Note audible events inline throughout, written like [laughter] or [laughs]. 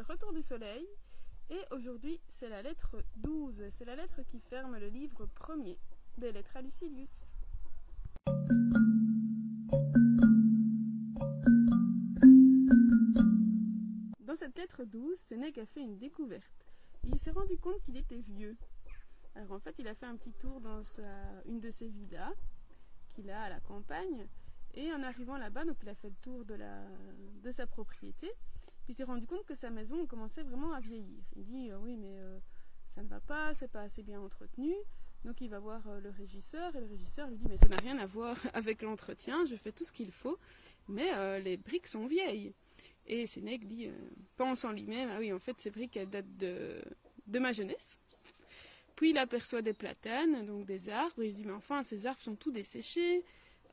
le retour du soleil. Et aujourd'hui, c'est la lettre 12. C'est la lettre qui ferme le livre premier des lettres à Lucilius. Dans cette lettre 12, Sénèque a fait une découverte. Il s'est rendu compte qu'il était vieux. Alors en fait, il a fait un petit tour dans une de ses villas qu'il a à la campagne. Et en arrivant là-bas, donc il a fait le tour de sa propriété. Il s'est rendu compte que sa maison commençait vraiment à vieillir. Il dit euh, oui, mais euh, ça ne va pas, c'est pas assez bien entretenu. Donc il va voir euh, le régisseur et le régisseur lui dit mais ça n'a rien à voir [laughs] avec l'entretien, je fais tout ce qu'il faut, mais les briques sont vieilles. Et Sénèque dit, pense en lui-même, ah oui, en fait ces briques elles datent de, ma jeunesse. Puis il aperçoit des platanes, donc des arbres, et il se dit mais enfin ces arbres sont tous desséchés,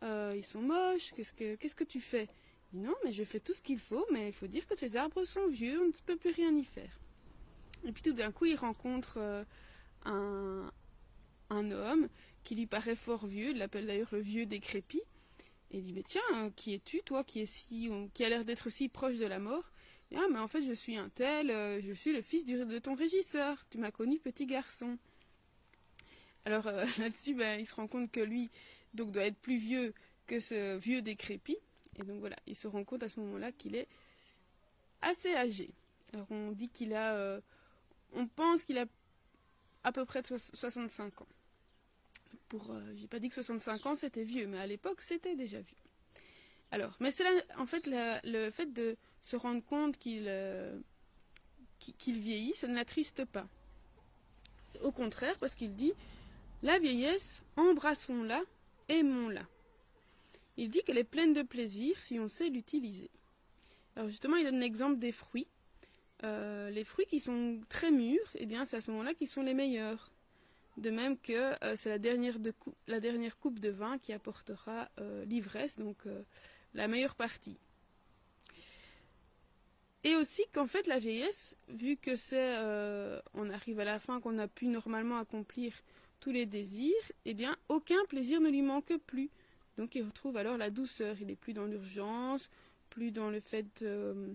ils sont moches, qu'est-ce que, qu'est-ce que tu fais? Non, mais je fais tout ce qu'il faut, mais il faut dire que ces arbres sont vieux, on ne peut plus rien y faire. Et puis tout d'un coup, il rencontre euh, un, homme qui lui paraît fort vieux, il l'appelle d'ailleurs le vieux décrépit, et il dit, mais tiens, euh, qui es-tu, toi, qui, si, qui a l'air d'être si proche de la mort? Ah, mais en fait, je suis un tel, euh, je suis le fils de ton régisseur, tu m'as connu petit garçon. Alors [laughs] là-dessus, ben, il se rend compte que lui donc, doit être plus vieux que ce vieux décrépit. Et donc voilà, il se rend compte à ce moment-là qu'il est assez âgé. Alors on dit qu'il a, euh, on pense qu'il a à peu près de 65 ans. Pour, euh, j'ai pas dit que 65 ans c'était vieux, mais à l'époque c'était déjà vieux. Alors, mais c'est en fait le fait de se rendre compte qu'il euh, qu'il vieillit, ça ne l'attriste pas. Au contraire, parce qu'il dit la vieillesse, embrassons-la, aimons-la. Il dit qu'elle est pleine de plaisir si on sait l'utiliser. Alors justement, il donne l'exemple des fruits. Euh, les fruits qui sont très mûrs, eh bien, c'est à ce moment-là qu'ils sont les meilleurs. De même que euh, c'est la dernière, coupe de vin qui apportera euh, l'ivresse, donc la meilleure partie. Et aussi qu'en fait la vieillesse, vu que c'est, on arrive à la fin qu'on a pu normalement accomplir tous les désirs, eh bien aucun plaisir ne lui manque plus. Donc il retrouve alors la douceur, il n'est plus dans l'urgence, plus dans le fait, euh,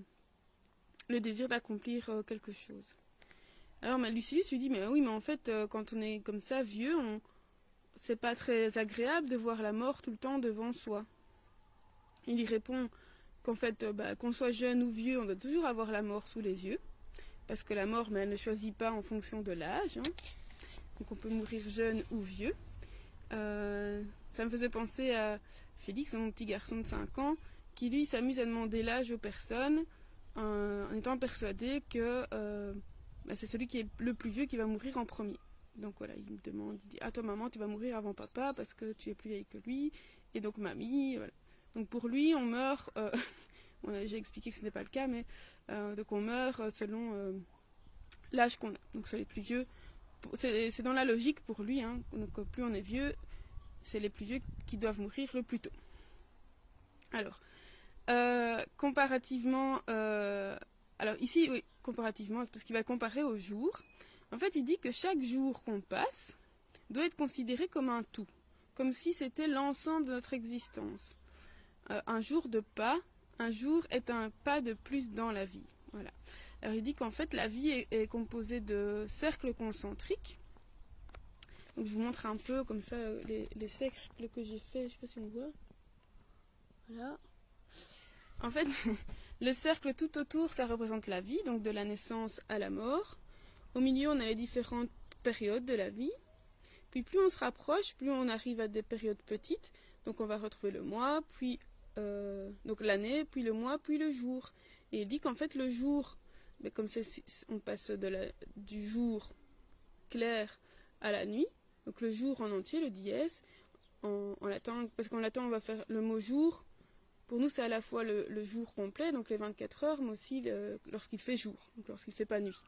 le désir d'accomplir euh, quelque chose. Alors mais lui dit, mais oui, mais en fait, euh, quand on est comme ça, vieux, on... c'est pas très agréable de voir la mort tout le temps devant soi. Il y répond qu'en fait, bah, qu'on soit jeune ou vieux, on doit toujours avoir la mort sous les yeux, parce que la mort, mais elle ne choisit pas en fonction de l'âge. Hein. Donc on peut mourir jeune ou vieux. Ça me faisait penser à Félix, mon petit garçon de 5 ans, qui lui s'amuse à demander l'âge aux personnes en, étant persuadé que euh, bah, c'est celui qui est le plus vieux qui va mourir en premier. Donc voilà, il me demande, il dit Ah, toi maman, tu vas mourir avant papa parce que tu es plus vieille que lui. Et donc mamie, voilà. Donc pour lui, on meurt. Euh, [laughs] j'ai expliqué que ce n'est pas le cas, mais euh, donc on meurt selon l'âge qu'on a. Donc c'est les plus vieux. C'est dans la logique pour lui. Hein. donc plus on est vieux, c'est les plus vieux qui doivent mourir le plus tôt. Alors, euh, comparativement, euh, alors ici, oui, comparativement, parce qu'il va comparer au jour. En fait, il dit que chaque jour qu'on passe doit être considéré comme un tout, comme si c'était l'ensemble de notre existence. Euh, un jour de pas, un jour est un pas de plus dans la vie. Alors il dit qu'en fait la vie est composée de cercles concentriques donc je vous montre un peu comme ça les, cercles que j'ai fait. Je sais pas si on voit. Voilà. En fait, [laughs] le cercle tout autour, ça représente la vie, donc de la naissance à la mort. Au milieu, on a les différentes périodes de la vie. Puis plus on se rapproche, plus on arrive à des périodes petites. Donc on va retrouver le mois, puis euh, donc l'année, puis le mois, puis le jour. Et il dit qu'en fait le jour, mais comme on passe du jour clair à la nuit, donc le jour en entier, le dièse, en, latin, parce qu'en latin on va faire le mot jour. Pour nous, c'est à la fois le, jour complet, donc les 24 heures, mais aussi lorsqu'il fait jour, lorsqu'il ne fait pas nuit.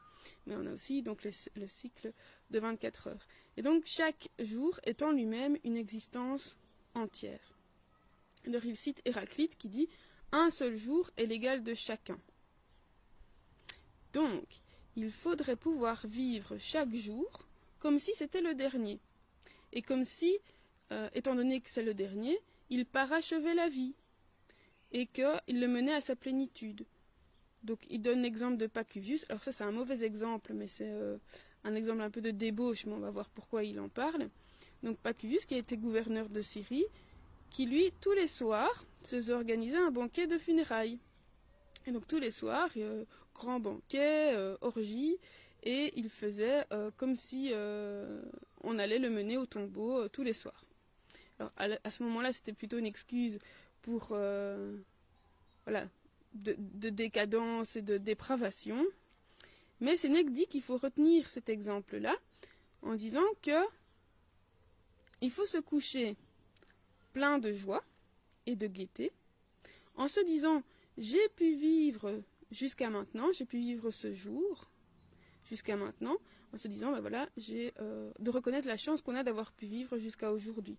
Mais on a aussi donc le cycle de 24 heures. Et donc chaque jour est en lui-même une existence entière. Alors il cite Héraclite qui dit un seul jour est l'égal de chacun. Donc, il faudrait pouvoir vivre chaque jour comme si c'était le dernier. Et comme si, euh, étant donné que c'est le dernier, il parachevait la vie et qu'il le menait à sa plénitude. Donc il donne l'exemple de Pacuvius. Alors ça c'est un mauvais exemple, mais c'est euh, un exemple un peu de débauche, mais on va voir pourquoi il en parle. Donc Pacuvius qui a été gouverneur de Syrie, qui lui, tous les soirs, se organisait un banquet de funérailles. Et donc tous les soirs, euh, grand banquet, orgie, et il faisait comme si on allait le mener au tombeau tous les soirs. Alors à, ce moment-là, c'était plutôt une excuse pour voilà, de, décadence et de dépravation. Mais Sénèque dit qu'il faut retenir cet exemple-là en disant que il faut se coucher plein de joie et de gaieté, en se disant j'ai pu vivre jusqu'à maintenant, j'ai pu vivre ce jour jusqu'à maintenant, en se disant ben voilà, j'ai euh, de reconnaître la chance qu'on a d'avoir pu vivre jusqu'à aujourd'hui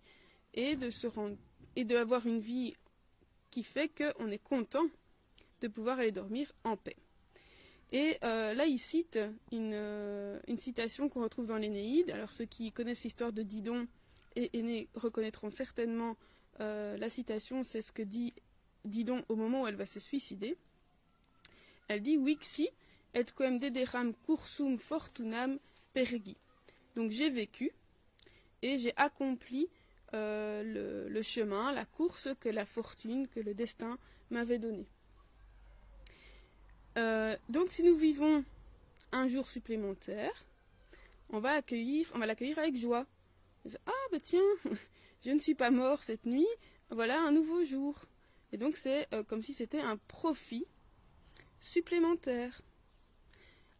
et de se rendre et d'avoir une vie qui fait qu'on est content de pouvoir aller dormir en paix. Et euh, là, il cite euh, une, citation qu'on retrouve dans l'Énéide. Alors, ceux qui connaissent l'histoire de Didon et Aîné reconnaîtront certainement la citation. C'est ce que dit Didon au moment où elle va se suicider. Elle dit Wixi et quem dederam cursum fortunam peregi. Donc, j'ai vécu et j'ai accompli le, le chemin, la course que la fortune, que le destin m'avait donnée. Euh, donc si nous vivons un jour supplémentaire, on va l'accueillir avec joie. Ah ben tiens, [laughs] je ne suis pas mort cette nuit, voilà un nouveau jour. Et donc c'est euh, comme si c'était un profit supplémentaire.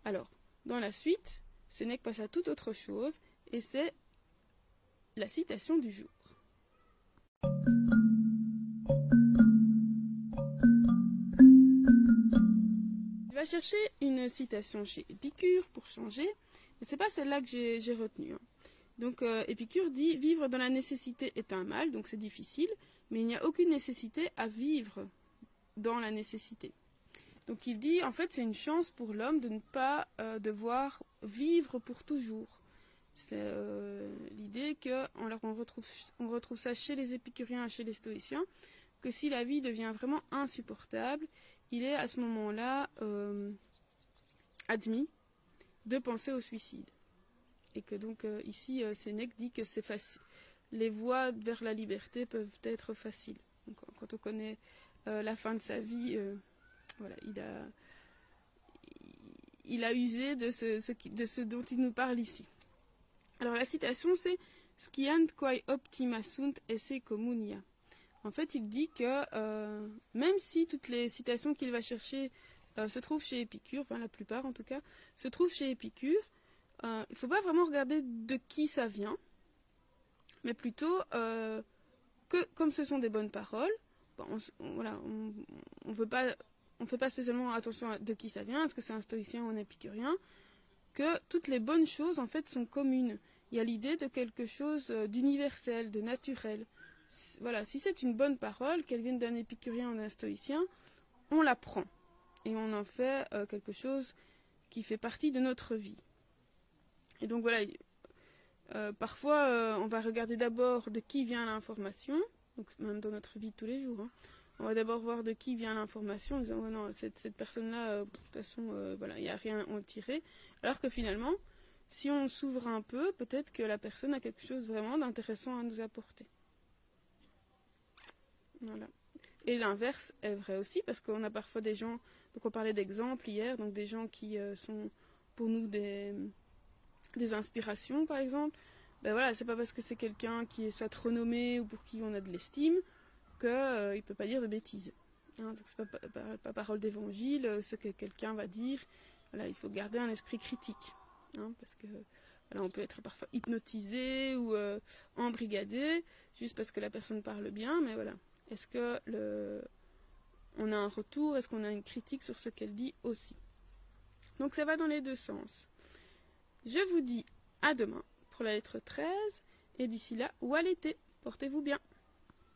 Alors, dans la suite, ce n'est passe à toute autre chose, et c'est la citation du jour. chercher une citation chez Épicure pour changer, mais c'est pas celle-là que j'ai retenue. Hein. Donc euh, Épicure dit vivre dans la nécessité est un mal, donc c'est difficile, mais il n'y a aucune nécessité à vivre dans la nécessité. Donc il dit en fait c'est une chance pour l'homme de ne pas euh, devoir vivre pour toujours. C'est euh, l'idée qu'on on retrouve, ça chez les épicuriens et chez les stoïciens, que si la vie devient vraiment insupportable, il est à ce moment-là euh, admis de penser au suicide. Et que donc ici, Sénèque dit que c'est. Les voies vers la liberté peuvent être faciles. quand on connaît la fin de sa vie, voilà, il a, usé de ce, dont il nous parle ici. Alors la citation c'est Skiant quae optima sunt esse communia. En fait, il dit que euh, même si toutes les citations qu'il va chercher euh, se trouvent chez Épicure, enfin la plupart en tout cas, se trouvent chez Épicure, euh, il ne faut pas vraiment regarder de qui ça vient, mais plutôt que comme ce sont des bonnes paroles, on, on, veut pas, on fait pas spécialement attention à de qui ça vient, est-ce que c'est un stoïcien ou un épicurien, que toutes les bonnes choses en fait sont communes. Il y a l'idée de quelque chose d'universel, de naturel voilà, si c'est une bonne parole, qu'elle vienne d'un épicurien ou d'un stoïcien, on la prend et on en fait euh, quelque chose qui fait partie de notre vie. Et donc voilà, euh, parfois euh, on va regarder d'abord de qui vient l'information, donc même dans notre vie de tous les jours. Hein. On va d'abord voir de qui vient l'information en disant non, cette, cette personne-là, de toute façon, voilà, il n'y a rien à en tirer. Alors que finalement, si on s'ouvre un peu, peut-être que la personne a quelque chose vraiment d'intéressant à nous apporter. Voilà. Et l'inverse est vrai aussi, parce qu'on a parfois des gens, donc on parlait d'exemples hier, donc des gens qui euh, sont pour nous des, des inspirations, par exemple. Ben voilà, c'est pas parce que c'est quelqu'un qui est soit renommé ou pour qui on a de l'estime qu'il euh, ne peut pas dire de bêtises. Hein, c'est pas, pas, parole d'évangile, euh, ce que quelqu'un va dire. Il faut garder un esprit critique, hein, parce que on peut être parfois hypnotisé ou embrigadé juste parce que la personne parle bien, mais voilà, est-ce que le... on a un retour? Est-ce qu'on a une critique sur ce qu'elle dit aussi? Donc ça va dans les deux sens. Je vous dis à demain pour la lettre 13 et d'ici là, ou à l'été. Portez-vous bien.